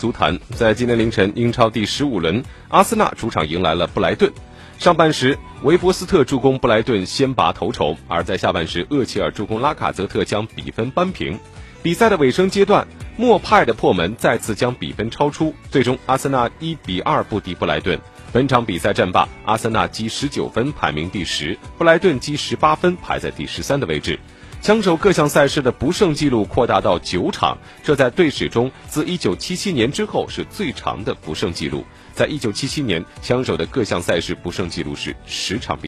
足坛在今天凌晨，英超第十五轮，阿森纳主场迎来了布莱顿。上半时，维伯斯特助攻布莱顿先拔头筹，而在下半时，厄齐尔助攻拉卡泽特将比分扳平。比赛的尾声阶段，莫派的破门再次将比分超出，最终阿森纳一比二不敌布莱顿。本场比赛战罢，阿森纳积十九分排名第十，布莱顿积十八分排在第十三的位置。枪手各项赛事的不胜记录扩大到九场，这在队史中自1977年之后是最长的不胜记录。在1977年，枪手的各项赛事不胜记录是十场比。